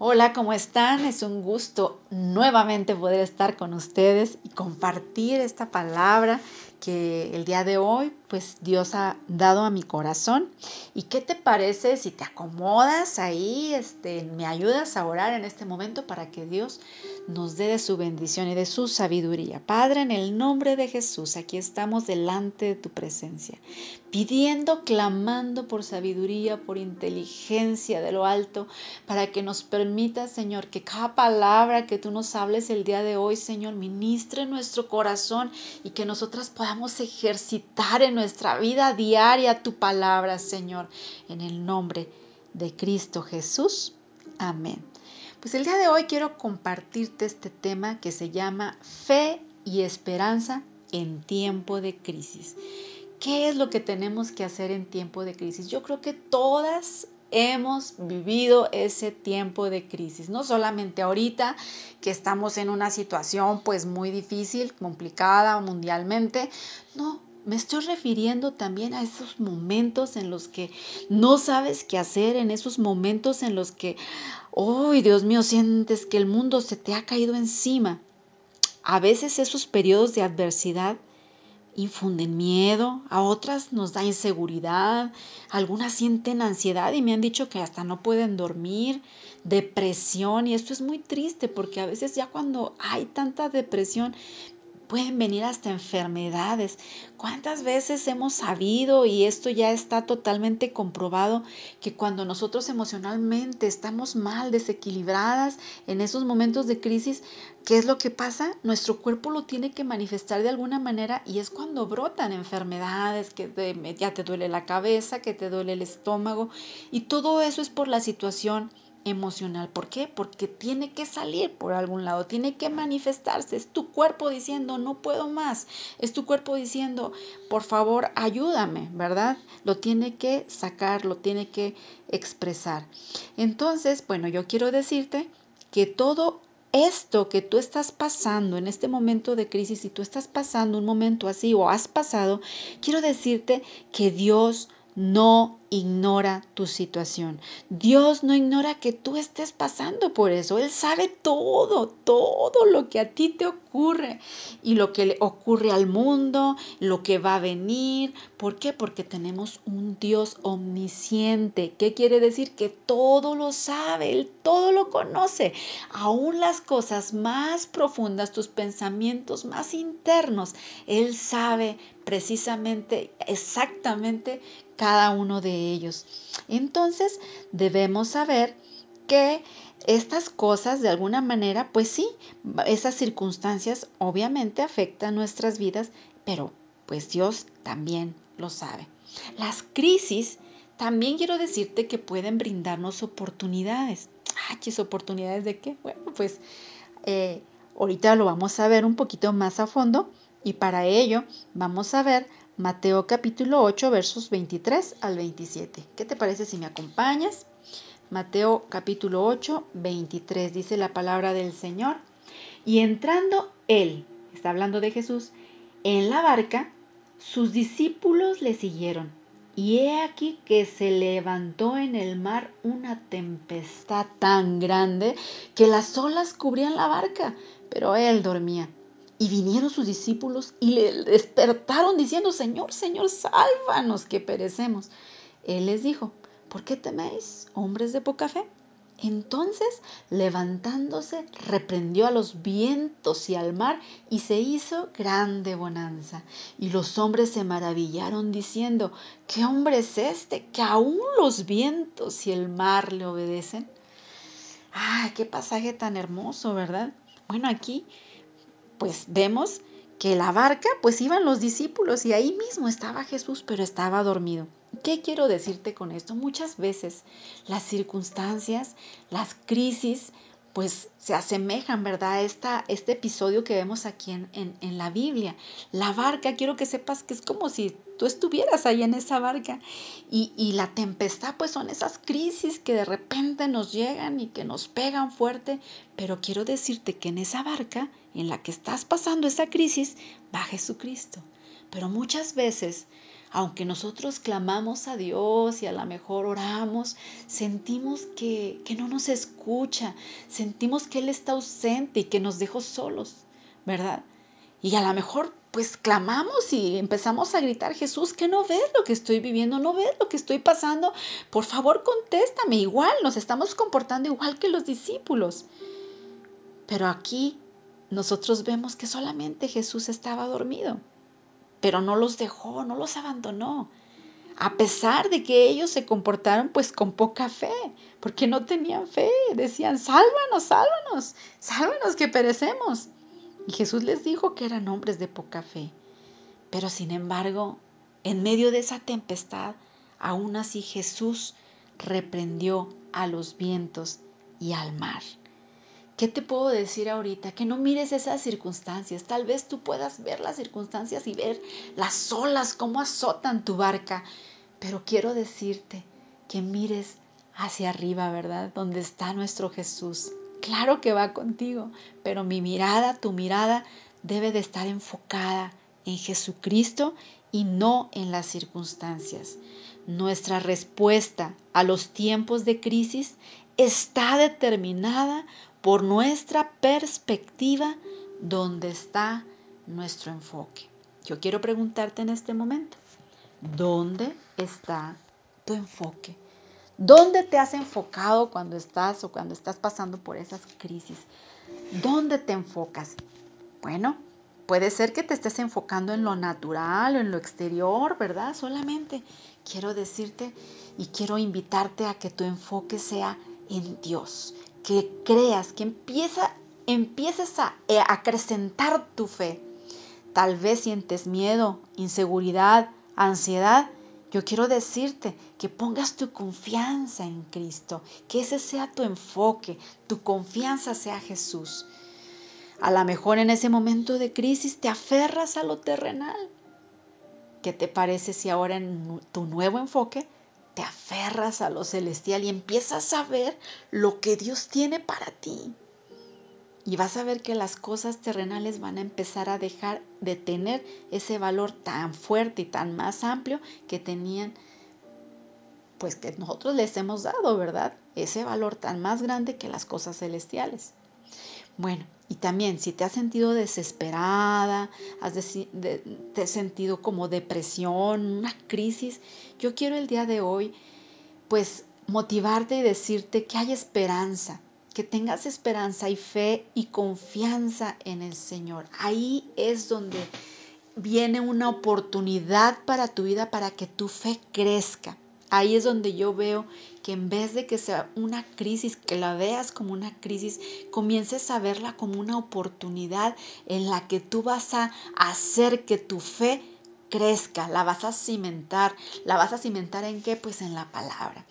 Hola, ¿cómo están? Es un gusto nuevamente poder estar con ustedes y compartir esta palabra que el día de hoy pues Dios ha dado a mi corazón. ¿Y qué te parece si te acomodas ahí, este, me ayudas a orar en este momento para que Dios nos dé de su bendición y de su sabiduría? Padre, en el nombre de Jesús, aquí estamos delante de tu presencia, pidiendo, clamando por sabiduría, por inteligencia de lo alto, para que nos permita, Señor, que cada palabra que tú nos hables el día de hoy, Señor, ministre nuestro corazón y que nosotras ejercitar en nuestra vida diaria tu palabra, Señor, en el nombre de Cristo Jesús. Amén. Pues el día de hoy quiero compartirte este tema que se llama fe y esperanza en tiempo de crisis. ¿Qué es lo que tenemos que hacer en tiempo de crisis? Yo creo que todas hemos vivido ese tiempo de crisis, no solamente ahorita que estamos en una situación pues muy difícil, complicada mundialmente, no, me estoy refiriendo también a esos momentos en los que no sabes qué hacer, en esos momentos en los que, oh Dios mío, sientes que el mundo se te ha caído encima. A veces esos periodos de adversidad infunden miedo, a otras nos da inseguridad, algunas sienten ansiedad y me han dicho que hasta no pueden dormir, depresión y esto es muy triste porque a veces ya cuando hay tanta depresión pueden venir hasta enfermedades. ¿Cuántas veces hemos sabido, y esto ya está totalmente comprobado, que cuando nosotros emocionalmente estamos mal, desequilibradas en esos momentos de crisis, ¿qué es lo que pasa? Nuestro cuerpo lo tiene que manifestar de alguna manera y es cuando brotan enfermedades, que ya te duele la cabeza, que te duele el estómago, y todo eso es por la situación emocional. ¿Por qué? Porque tiene que salir por algún lado, tiene que manifestarse. Es tu cuerpo diciendo, no puedo más. Es tu cuerpo diciendo, por favor, ayúdame, ¿verdad? Lo tiene que sacar, lo tiene que expresar. Entonces, bueno, yo quiero decirte que todo esto que tú estás pasando en este momento de crisis, si tú estás pasando un momento así o has pasado, quiero decirte que Dios no ignora tu situación. Dios no ignora que tú estés pasando por eso. Él sabe todo, todo lo que a ti te ocurre y lo que le ocurre al mundo, lo que va a venir. ¿Por qué? Porque tenemos un Dios omnisciente. ¿Qué quiere decir? Que todo lo sabe, Él todo lo conoce. Aún las cosas más profundas, tus pensamientos más internos, Él sabe precisamente, exactamente cada uno de ellos. Entonces debemos saber que estas cosas de alguna manera, pues sí, esas circunstancias obviamente afectan nuestras vidas, pero pues Dios también lo sabe. Las crisis también quiero decirte que pueden brindarnos oportunidades. Ah, ¿qué oportunidades de qué? Bueno, pues eh, ahorita lo vamos a ver un poquito más a fondo y para ello vamos a ver Mateo capítulo 8 versos 23 al 27. ¿Qué te parece si me acompañas? Mateo capítulo 8, 23 dice la palabra del Señor. Y entrando él, está hablando de Jesús, en la barca, sus discípulos le siguieron. Y he aquí que se levantó en el mar una tempestad tan grande que las olas cubrían la barca, pero él dormía. Y vinieron sus discípulos y le despertaron diciendo, Señor, Señor, sálvanos que perecemos. Él les dijo, ¿por qué teméis, hombres de poca fe? Entonces, levantándose, reprendió a los vientos y al mar y se hizo grande bonanza. Y los hombres se maravillaron diciendo, ¿qué hombre es este que aún los vientos y el mar le obedecen? ¡Ay, qué pasaje tan hermoso, ¿verdad? Bueno, aquí pues vemos que la barca pues iban los discípulos y ahí mismo estaba Jesús, pero estaba dormido. ¿Qué quiero decirte con esto? Muchas veces las circunstancias, las crisis, pues se asemejan, ¿verdad? Esta, este episodio que vemos aquí en, en, la Biblia. La barca, quiero que sepas que es como si tú estuvieras ahí en esa barca. Y, y la tempestad, pues son esas crisis que de repente nos llegan y que nos pegan fuerte. Pero quiero decirte que en esa barca en la que estás pasando esa crisis, va Jesucristo. Pero muchas veces aunque nosotros clamamos a Dios y a lo mejor oramos, sentimos que, que, no nos escucha, sentimos que Él está ausente y que nos dejó solos, ¿verdad? Y a lo mejor pues clamamos y empezamos a gritar, Jesús, que no ves lo que estoy viviendo, no ves lo que estoy pasando, por favor contéstame, igual nos estamos comportando igual que los discípulos. Pero aquí nosotros vemos que solamente Jesús estaba dormido pero no los dejó, no los abandonó. A pesar de que ellos se comportaron pues con poca fe, porque no tenían fe, decían, sálvanos, sálvanos, sálvanos que perecemos. Y Jesús les dijo que eran hombres de poca fe. Pero sin embargo, en medio de esa tempestad, aún así Jesús reprendió a los vientos y al mar. ¿Qué te puedo decir ahorita? Que no mires esas circunstancias. Tal vez tú puedas ver las circunstancias y ver las olas, cómo azotan tu barca. Pero quiero decirte que mires hacia arriba, ¿verdad? Donde está nuestro Jesús. Claro que va contigo, pero mi mirada, tu mirada, debe de estar enfocada en Jesucristo y no en las circunstancias. Nuestra respuesta a los tiempos de crisis está determinada por nuestra perspectiva dónde está nuestro enfoque. Yo quiero preguntarte en este momento, ¿dónde está tu enfoque? ¿Dónde te has enfocado cuando estás o cuando estás pasando por esas crisis? ¿Dónde te enfocas? Bueno, puede ser que te estés enfocando en lo natural o en lo exterior, ¿verdad? Solamente quiero decirte y quiero invitarte a que tu enfoque sea en Dios, que creas, que empieza, empieces a eh, acrecentar tu fe. Tal vez sientes miedo, inseguridad, ansiedad. Yo quiero decirte que pongas tu confianza en Cristo, que ese sea tu enfoque, tu confianza sea Jesús. A lo mejor en ese momento de crisis te aferras a lo terrenal. ¿Qué te parece si ahora en tu nuevo enfoque te aferras a lo celestial y empiezas a ver lo que Dios tiene para ti. Y vas a ver que las cosas terrenales van a empezar a dejar de tener ese valor tan fuerte y tan más amplio que tenían, pues que nosotros les hemos dado, ¿verdad? Ese valor tan más grande que las cosas celestiales. Bueno, y también si te has sentido desesperada, has te has sentido como depresión, una crisis, yo quiero el día de hoy pues motivarte y decirte que hay esperanza, que tengas esperanza y fe y confianza en el Señor. Ahí es donde viene una oportunidad para tu vida para que tu fe crezca. Ahí es donde yo veo que en vez de que sea una crisis, que la veas como una crisis, comiences a verla como una oportunidad en la que tú vas a hacer que tu fe crezca, la vas a cimentar. ¿La vas a cimentar en qué? Pues en la palabra.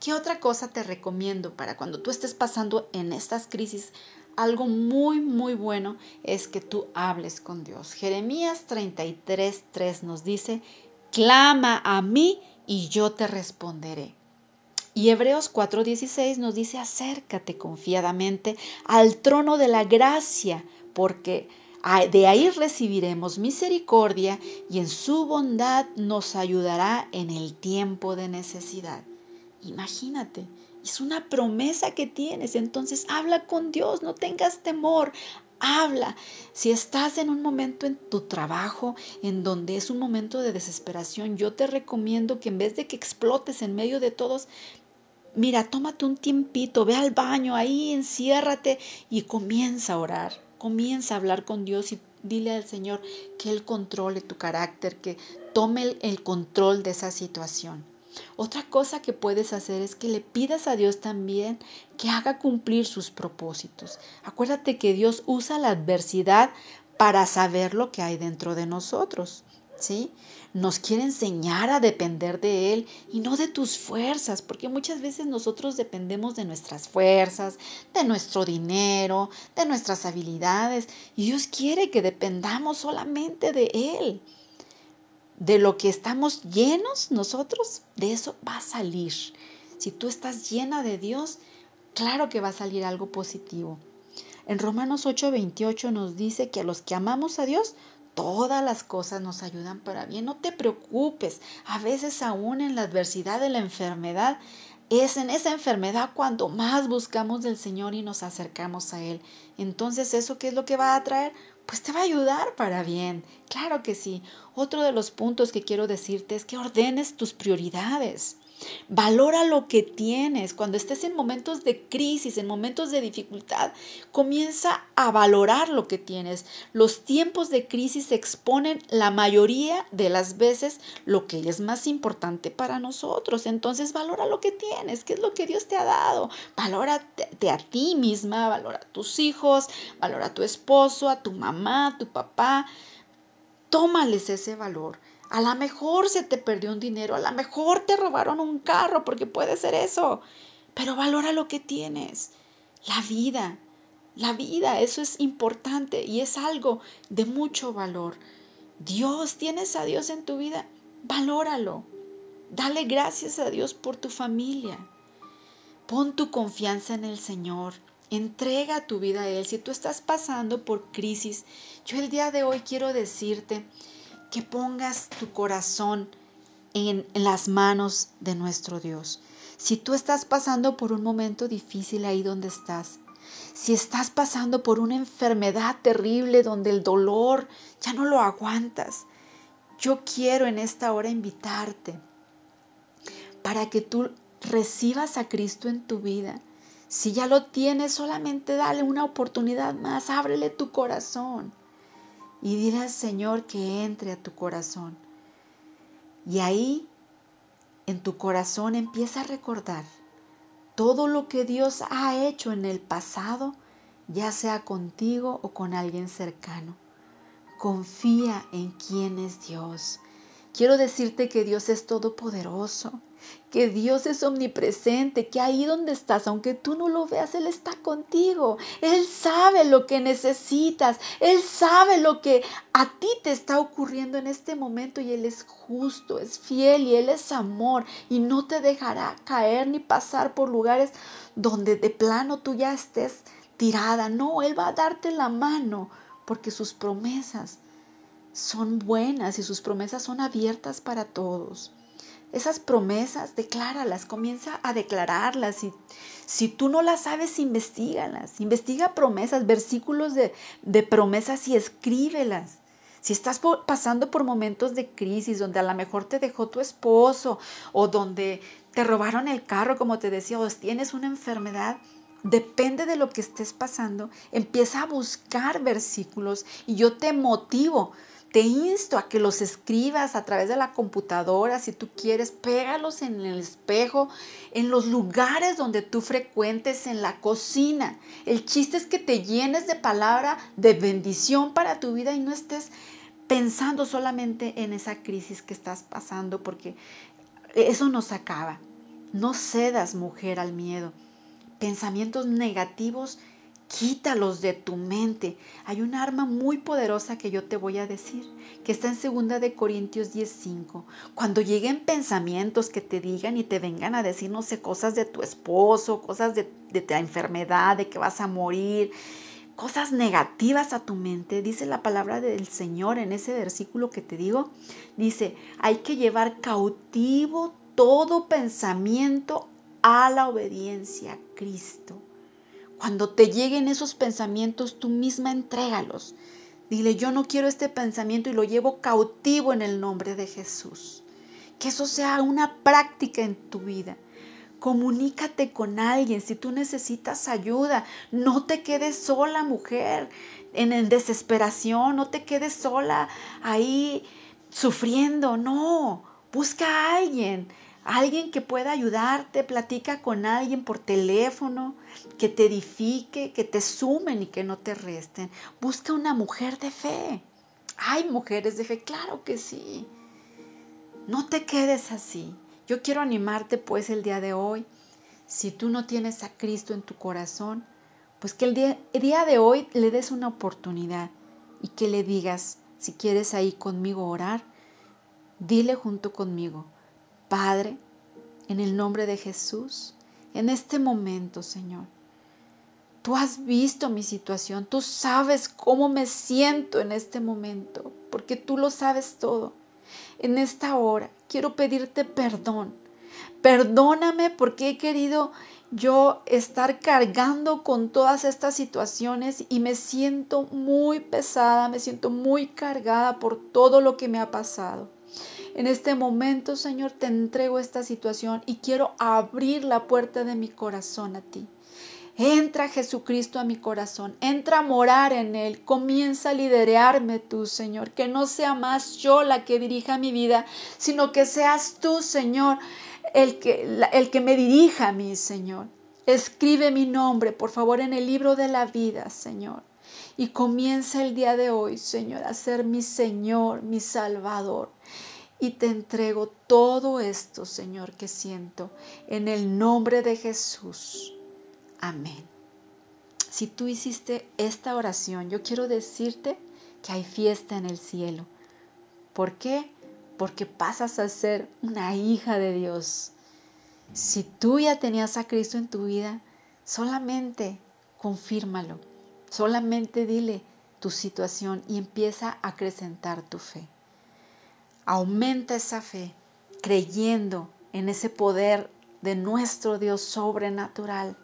¿Qué otra cosa te recomiendo para cuando tú estés pasando en estas crisis? Algo muy, muy bueno es que tú hables con Dios. Jeremías 33, 3 nos dice, clama a mí y yo te responderé. Y Hebreos 4:16 nos dice, acércate confiadamente al trono de la gracia, porque de ahí recibiremos misericordia y en su bondad nos ayudará en el tiempo de necesidad. Imagínate, es una promesa que tienes, entonces habla con Dios, no tengas temor, habla. Si estás en un momento en tu trabajo en donde es un momento de desesperación, yo te recomiendo que en vez de que explotes en medio de todos, mira, tómate un tiempito, ve al baño, ahí enciérrate y comienza a orar. Comienza a hablar con Dios y dile al Señor que Él controle tu carácter, que tome el control de esa situación. Otra cosa que puedes hacer es que le pidas a Dios también que haga cumplir sus propósitos. Acuérdate que Dios usa la adversidad para saber lo que hay dentro de nosotros. ¿Sí? Nos quiere enseñar a depender de Él y no de tus fuerzas, porque muchas veces nosotros dependemos de nuestras fuerzas, de nuestro dinero, de nuestras habilidades, y Dios quiere que dependamos solamente de Él de lo que estamos llenos nosotros, de eso va a salir. Si tú estás llena de Dios, claro que va a salir algo positivo. En Romanos 8:28 nos dice que a los que amamos a Dios, todas las cosas nos ayudan para bien. No te preocupes. A veces aún en la adversidad de la enfermedad, es en esa enfermedad cuando más buscamos del Señor y nos acercamos a Él. Entonces, ¿eso qué es lo que va a traer? Pues te va a ayudar para bien. Claro que sí. Otro de los puntos que quiero decirte es que ordenes tus prioridades. Valora lo que tienes. Cuando estés en momentos de crisis, en momentos de dificultad, comienza a valorar lo que tienes. Los tiempos de crisis exponen la mayoría de las veces lo que es más importante para nosotros. Entonces valora lo que tienes, qué es lo que Dios te ha dado. Valórate a ti misma, valora a tus hijos, valora a tu esposo, a tu mamá, a tu papá. Tómales ese valor. A lo mejor se te perdió un dinero, a lo mejor te robaron un carro, porque puede ser eso. Pero valora lo que tienes. La vida, la vida, eso es importante y es algo de mucho valor. Dios, tienes a Dios en tu vida, valóralo. Dale gracias a Dios por tu familia. Pon tu confianza en el Señor. Entrega tu vida a Él. Si tú estás pasando por crisis, yo el día de hoy quiero decirte que pongas tu corazón en, las manos de nuestro Dios. Si tú estás pasando por un momento difícil ahí donde estás, si estás pasando por una enfermedad terrible donde el dolor ya no lo aguantas, yo quiero en esta hora invitarte para que tú recibas a Cristo en tu vida. Si ya lo tienes, solamente dale una oportunidad más, ábrele tu corazón y al Señor que entre a tu corazón. Y ahí, en tu corazón, empieza a recordar todo lo que Dios ha hecho en el pasado, ya sea contigo o con alguien cercano. Confía en quién es Dios. Quiero decirte que Dios es todopoderoso, que Dios es omnipresente, que ahí donde estás, aunque tú no lo veas, Él está contigo. Él sabe lo que necesitas, Él sabe lo que a ti te está ocurriendo en este momento y Él es justo, es fiel y Él es amor y no te dejará caer ni pasar por lugares donde de plano tú ya estés tirada. No, Él va a darte la mano porque sus promesas son buenas y sus promesas son abiertas para todos. Esas promesas, decláralas, comienza a declararlas. Y si tú no las sabes, investigalas. Investiga promesas, versículos de, de promesas y escríbelas. Si estás pasando por momentos de crisis donde a lo mejor te dejó tu esposo o donde te robaron el carro, como te decía, o tienes una enfermedad, depende de lo que estés pasando, empieza a buscar versículos y yo te motivo te insto a que los escribas a través de la computadora, si tú quieres, pégalos en el espejo, en los lugares donde tú frecuentes, en la cocina. El chiste es que te llenes de palabra de bendición para tu vida y no estés pensando solamente en esa crisis que estás pasando, porque eso nos acaba. No cedas, mujer, al miedo. Pensamientos negativos Quítalos de tu mente. Hay un arma muy poderosa que yo te voy a decir, que está en 2 de Corintios 10:5. Cuando lleguen pensamientos que te digan y te vengan a decir, no sé, cosas de tu esposo, cosas de, de tu enfermedad, de que vas a morir, cosas negativas a tu mente, dice la palabra del Señor en ese versículo que te digo, dice, hay que llevar cautivo todo pensamiento a la obediencia a Cristo. Cuando te lleguen esos pensamientos, tú misma entrégalos. Dile, yo no quiero este pensamiento y lo llevo cautivo en el nombre de Jesús. Que eso sea una práctica en tu vida. Comunícate con alguien si tú necesitas ayuda. No te quedes sola, mujer, en, desesperación. No te quedes sola ahí sufriendo. No, busca a alguien alguien que pueda ayudarte, platica con alguien por teléfono, que te edifique, que te sumen y que no te resten. Busca una mujer de fe. Hay mujeres de fe, claro que sí. No te quedes así. Yo quiero animarte pues el día de hoy. Si tú no tienes a Cristo en tu corazón, pues que el día, el día de hoy le des una oportunidad y que le digas, si quieres ahí conmigo orar, dile junto conmigo, Padre, en el nombre de Jesús, en este momento, Señor, Tú has visto mi situación, tú sabes cómo me siento en este momento, porque tú lo sabes todo. En esta hora quiero pedirte perdón. Perdóname porque he querido yo estar cargando con todas estas situaciones y me siento muy pesada, me siento muy cargada por todo lo que me ha pasado. En este momento, Señor, te entrego esta situación y quiero abrir la puerta de mi corazón a ti. Entra Jesucristo a mi corazón, entra a morar en Él, comienza a liderarme tú, Señor, que no sea más yo la que dirija mi vida, sino que seas tú, Señor, el que, el que me dirija a mí, Señor. Escribe mi nombre, por favor, en el libro de la vida, Señor. Y comienza el día de hoy, Señor, a ser mi Señor, mi Salvador. Y te entrego todo esto, Señor, que siento, en el nombre de Jesús. Amén. Si tú hiciste esta oración, yo quiero decirte que hay fiesta en el cielo. ¿Por qué? Porque pasas a ser una hija de Dios. Si tú ya tenías a Cristo en tu vida, solamente confírmalo. Solamente dile tu situación y empieza a acrecentar tu fe. Aumenta esa fe creyendo en ese poder de nuestro Dios sobrenatural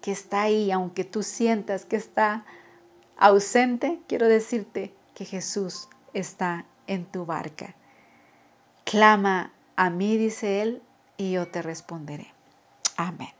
que está ahí, aunque tú sientas que está ausente, quiero decirte que Jesús está en tu barca. Clama a mí, dice Él, y yo te responderé. Amén.